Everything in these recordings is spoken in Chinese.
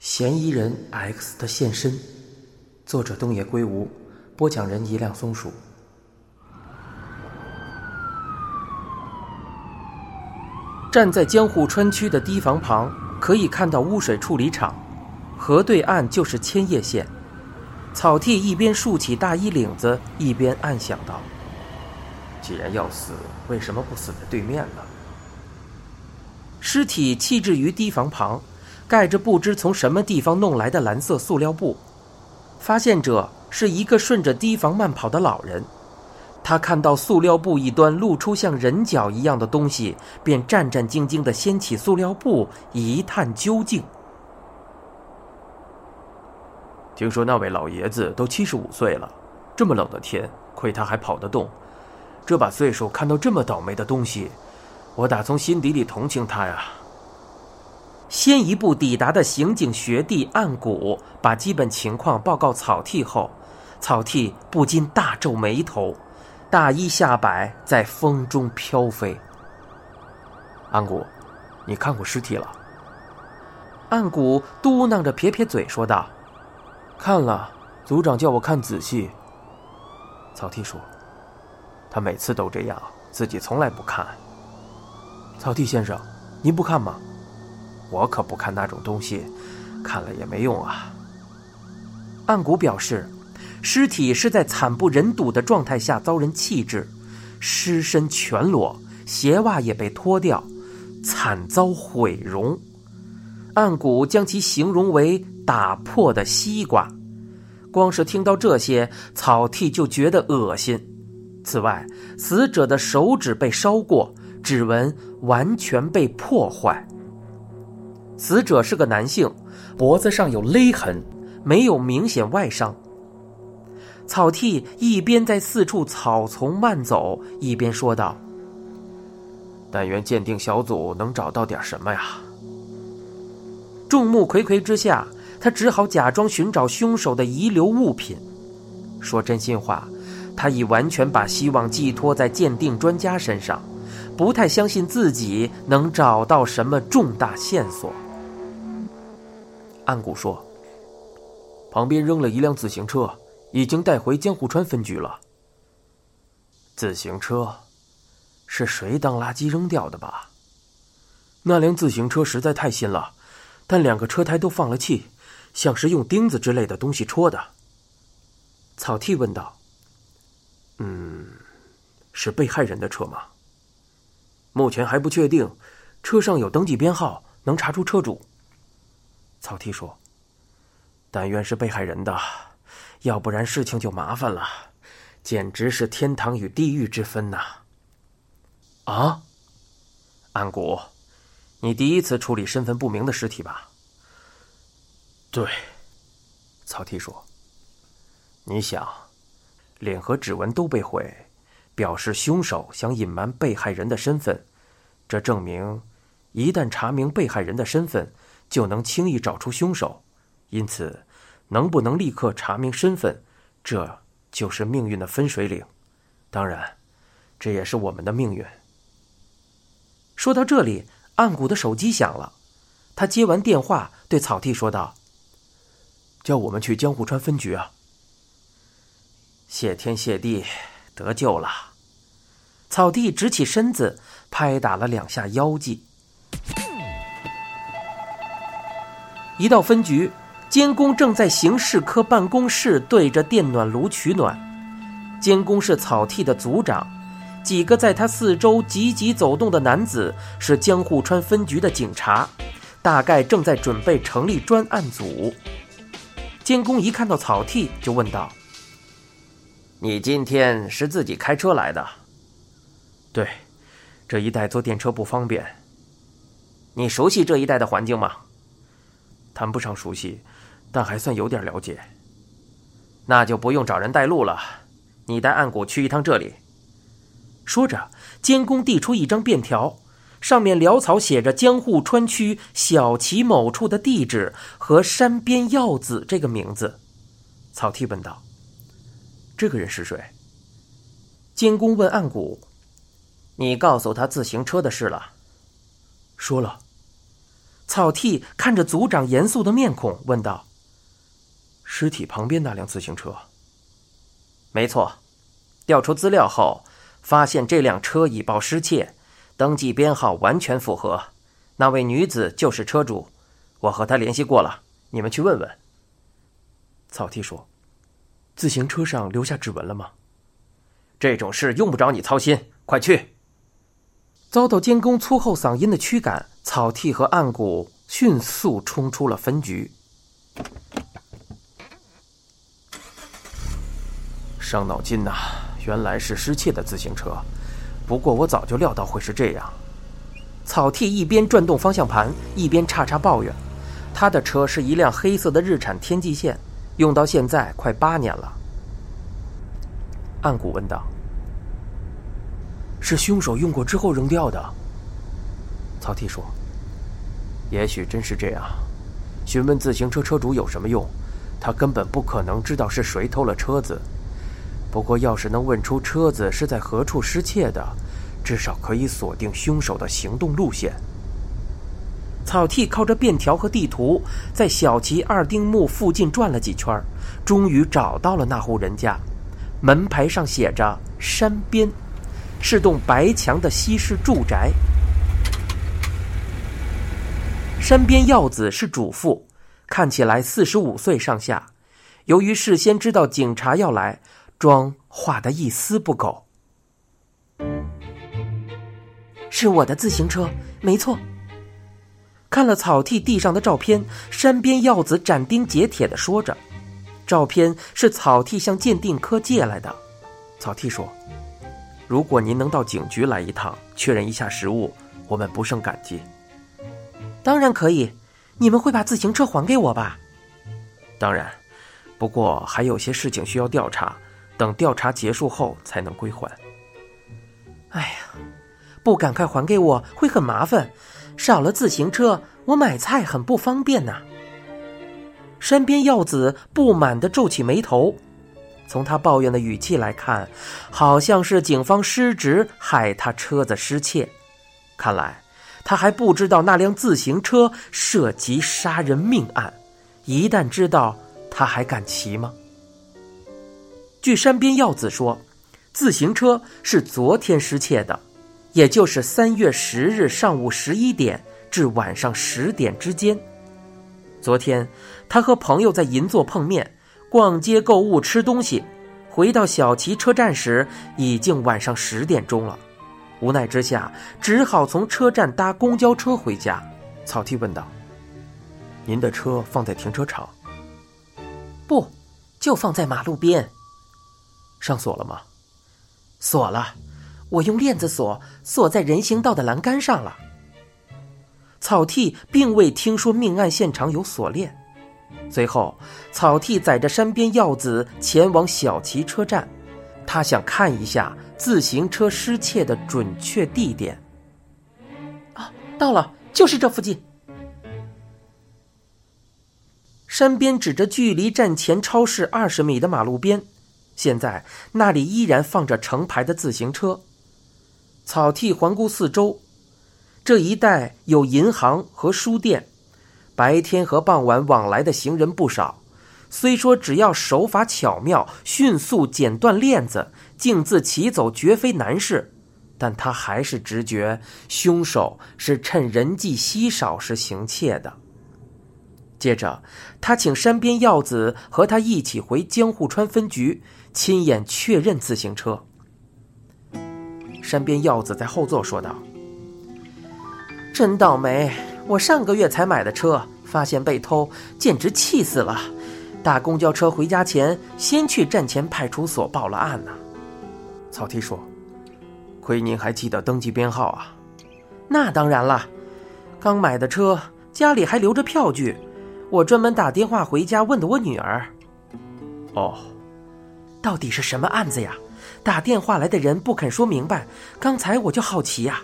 嫌疑人 X 的现身，作者东野圭吾，播讲人一辆松鼠。站在江户川区的堤防旁，可以看到污水处理厂，河对岸就是千叶县。草剃一边竖起大衣领子，一边暗想道：“既然要死，为什么不死在对面呢？”尸体弃置于堤防旁。盖着不知从什么地方弄来的蓝色塑料布，发现者是一个顺着堤防慢跑的老人。他看到塑料布一端露出像人脚一样的东西，便战战兢兢地掀起塑料布一探究竟。听说那位老爷子都七十五岁了，这么冷的天，亏他还跑得动。这把岁数看到这么倒霉的东西，我打从心底里同情他呀。先一步抵达的刑警学弟岸谷把基本情况报告草剃后，草剃不禁大皱眉头，大衣下摆在风中飘飞。岸谷，你看过尸体了？岸谷嘟囔着撇撇嘴说道：“看了，组长叫我看仔细。”草剃说：“他每次都这样，自己从来不看。”草剃先生，您不看吗？我可不看那种东西，看了也没用啊。岸谷表示，尸体是在惨不忍睹的状态下遭人弃置，尸身全裸，鞋袜也被脱掉，惨遭毁容。岸谷将其形容为打破的西瓜。光是听到这些，草剃就觉得恶心。此外，死者的手指被烧过，指纹完全被破坏。死者是个男性，脖子上有勒痕，没有明显外伤。草剃一边在四处草丛慢走，一边说道：“但愿鉴定小组能找到点什么呀！”众目睽睽之下，他只好假装寻找凶手的遗留物品。说真心话，他已完全把希望寄托在鉴定专家身上，不太相信自己能找到什么重大线索。岸谷说：“旁边扔了一辆自行车，已经带回江户川分局了。自行车，是谁当垃圾扔掉的吧？那辆自行车实在太新了，但两个车胎都放了气，像是用钉子之类的东西戳的。”草剃问道：“嗯，是被害人的车吗？目前还不确定，车上有登记编号，能查出车主。”草剃说：“但愿是被害人的，要不然事情就麻烦了，简直是天堂与地狱之分呐！”啊，安谷，你第一次处理身份不明的尸体吧？对，草剃说：“你想，脸和指纹都被毁，表示凶手想隐瞒被害人的身份，这证明，一旦查明被害人的身份。”就能轻易找出凶手，因此，能不能立刻查明身份，这就是命运的分水岭。当然，这也是我们的命运。说到这里，岸谷的手机响了，他接完电话，对草剃说道：“叫我们去江户川分局啊！”谢天谢地，得救了。草剃直起身子，拍打了两下腰际。一到分局，监工正在刑事科办公室对着电暖炉取暖。监工是草剃的组长，几个在他四周急急走动的男子是江户川分局的警察，大概正在准备成立专案组。监工一看到草剃，就问道：“你今天是自己开车来的？”“对，这一带坐电车不方便。”“你熟悉这一带的环境吗？”谈不上熟悉，但还算有点了解。那就不用找人带路了，你带岸谷去一趟这里。说着，监工递出一张便条，上面潦草写着江户川区小崎某处的地址和山边耀子这个名字。草剃问道：“这个人是谁？”监工问岸谷：“你告诉他自行车的事了？”说了。草剃看着组长严肃的面孔，问道：“尸体旁边那辆自行车？”“没错，调出资料后，发现这辆车已报失窃，登记编号完全符合，那位女子就是车主，我和她联系过了，你们去问问。”草剃说：“自行车上留下指纹了吗？”“这种事用不着你操心，快去。”遭到监工粗厚嗓音的驱赶，草剃和暗谷迅速冲出了分局。伤脑筋呐！原来是失窃的自行车，不过我早就料到会是这样。草剃一边转动方向盘，一边叉叉抱怨：“他的车是一辆黑色的日产天际线，用到现在快八年了。”暗谷问道。是凶手用过之后扔掉的。草剃说：“也许真是这样。询问自行车车主有什么用？他根本不可能知道是谁偷了车子。不过，要是能问出车子是在何处失窃的，至少可以锁定凶手的行动路线。”草剃靠着便条和地图，在小旗二丁目附近转了几圈，终于找到了那户人家。门牌上写着“山边”。是栋白墙的西式住宅。山边耀子是主妇，看起来四十五岁上下。由于事先知道警察要来，妆化得一丝不苟。是我的自行车，没错。看了草地地上的照片，山边耀子斩钉截铁的说着：“照片是草地向鉴定科借来的。”草地说。如果您能到警局来一趟，确认一下实物，我们不胜感激。当然可以，你们会把自行车还给我吧？当然，不过还有些事情需要调查，等调查结束后才能归还。哎呀，不赶快还给我会很麻烦，少了自行车，我买菜很不方便呐。山边耀子不满地皱起眉头。从他抱怨的语气来看，好像是警方失职害他车子失窃。看来他还不知道那辆自行车涉及杀人命案。一旦知道，他还敢骑吗？据山边耀子说，自行车是昨天失窃的，也就是三月十日上午十一点至晚上十点之间。昨天，他和朋友在银座碰面。逛街购物吃东西，回到小旗车站时已经晚上十点钟了。无奈之下，只好从车站搭公交车回家。草剃问道：“您的车放在停车场？”“不，就放在马路边。”“上锁了吗？”“锁了，我用链子锁，锁在人行道的栏杆上了。”草剃并未听说命案现场有锁链。随后，草剃载着山边耀子前往小旗车站，他想看一下自行车失窃的准确地点。啊，到了，就是这附近。山边指着距离站前超市二十米的马路边，现在那里依然放着成排的自行车。草剃环顾四周，这一带有银行和书店。白天和傍晚往来的行人不少，虽说只要手法巧妙，迅速剪断链子，径自骑走绝非难事，但他还是直觉凶手是趁人迹稀少时行窃的。接着，他请山边耀子和他一起回江户川分局，亲眼确认自行车。山边耀子在后座说道：“真倒霉。”我上个月才买的车，发现被偷，简直气死了。搭公交车回家前，先去站前派出所报了案呢。草剃说：“亏您还记得登记编号啊？”那当然了，刚买的车，家里还留着票据，我专门打电话回家问的我女儿。哦，到底是什么案子呀？打电话来的人不肯说明白，刚才我就好奇呀。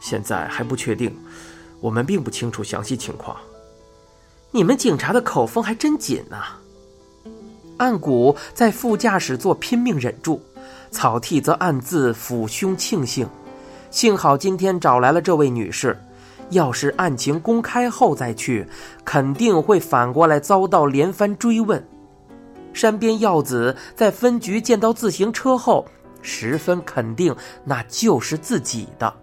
现在还不确定。我们并不清楚详细情况。你们警察的口风还真紧呢。暗谷在副驾驶座拼命忍住，草剃则暗自抚胸庆幸，幸好今天找来了这位女士，要是案情公开后再去，肯定会反过来遭到连番追问。山边耀子在分局见到自行车后，十分肯定那就是自己的。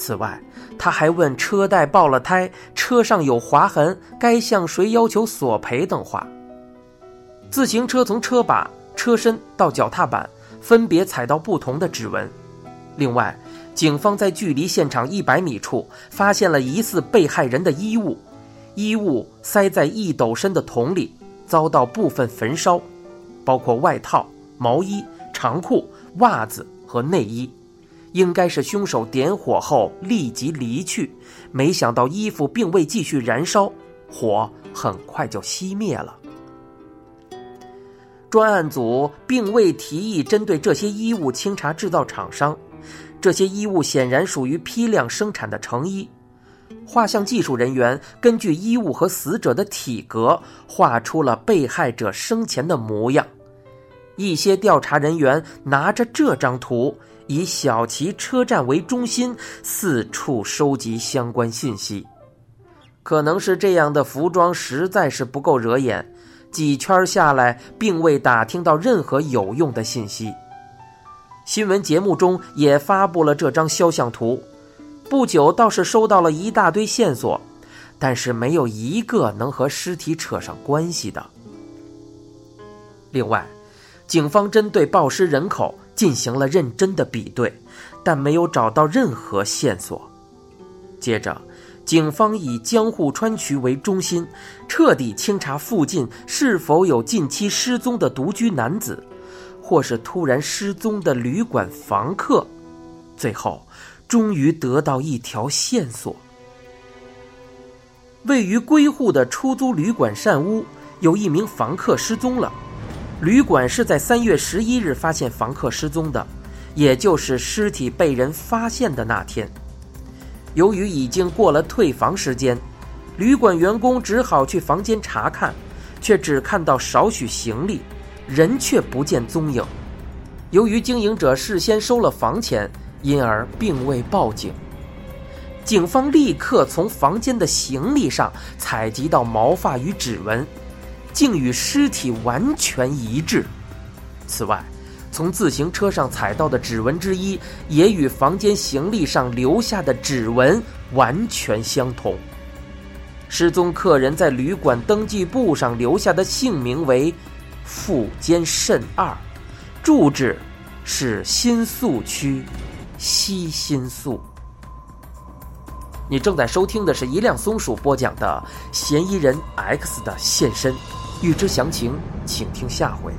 此外，他还问车带爆了胎，车上有划痕，该向谁要求索赔等话。自行车从车把、车身到脚踏板，分别采到不同的指纹。另外，警方在距离现场一百米处发现了疑似被害人的衣物，衣物塞在一斗深的桶里，遭到部分焚烧，包括外套、毛衣、长裤、袜子和内衣，应该是凶手点火后立即离去，没想到衣服并未继续燃烧，火很快就熄灭了。专案组并未提议针对这些衣物清查制造厂商。这些衣物显然属于批量生产的成衣。画像技术人员根据衣物和死者的体格，画出了被害者生前的模样。一些调查人员拿着这张图，以小旗车站为中心，四处收集相关信息。可能是这样的服装实在是不够惹眼，几圈下来，并未打听到任何有用的信息。新闻节目中也发布了这张肖像图，不久倒是收到了一大堆线索，但是没有一个能和尸体扯上关系的。另外，警方针对暴尸人口进行了认真的比对，但没有找到任何线索。接着，警方以江户川区为中心，彻底清查附近是否有近期失踪的独居男子。或是突然失踪的旅馆房客，最后终于得到一条线索。位于归户的出租旅馆善屋有一名房客失踪了，旅馆是在三月十一日发现房客失踪的，也就是尸体被人发现的那天。由于已经过了退房时间，旅馆员工只好去房间查看，却只看到少许行李。人却不见踪影，由于经营者事先收了房钱，因而并未报警。警方立刻从房间的行李上采集到毛发与指纹，竟与尸体完全一致。此外，从自行车上采到的指纹之一，也与房间行李上留下的指纹完全相同。失踪客人在旅馆登记簿上留下的姓名为。腹间肾二，住址是新宿区西新宿。你正在收听的是一辆松鼠播讲的《嫌疑人 X 的现身》，欲知详情，请听下回。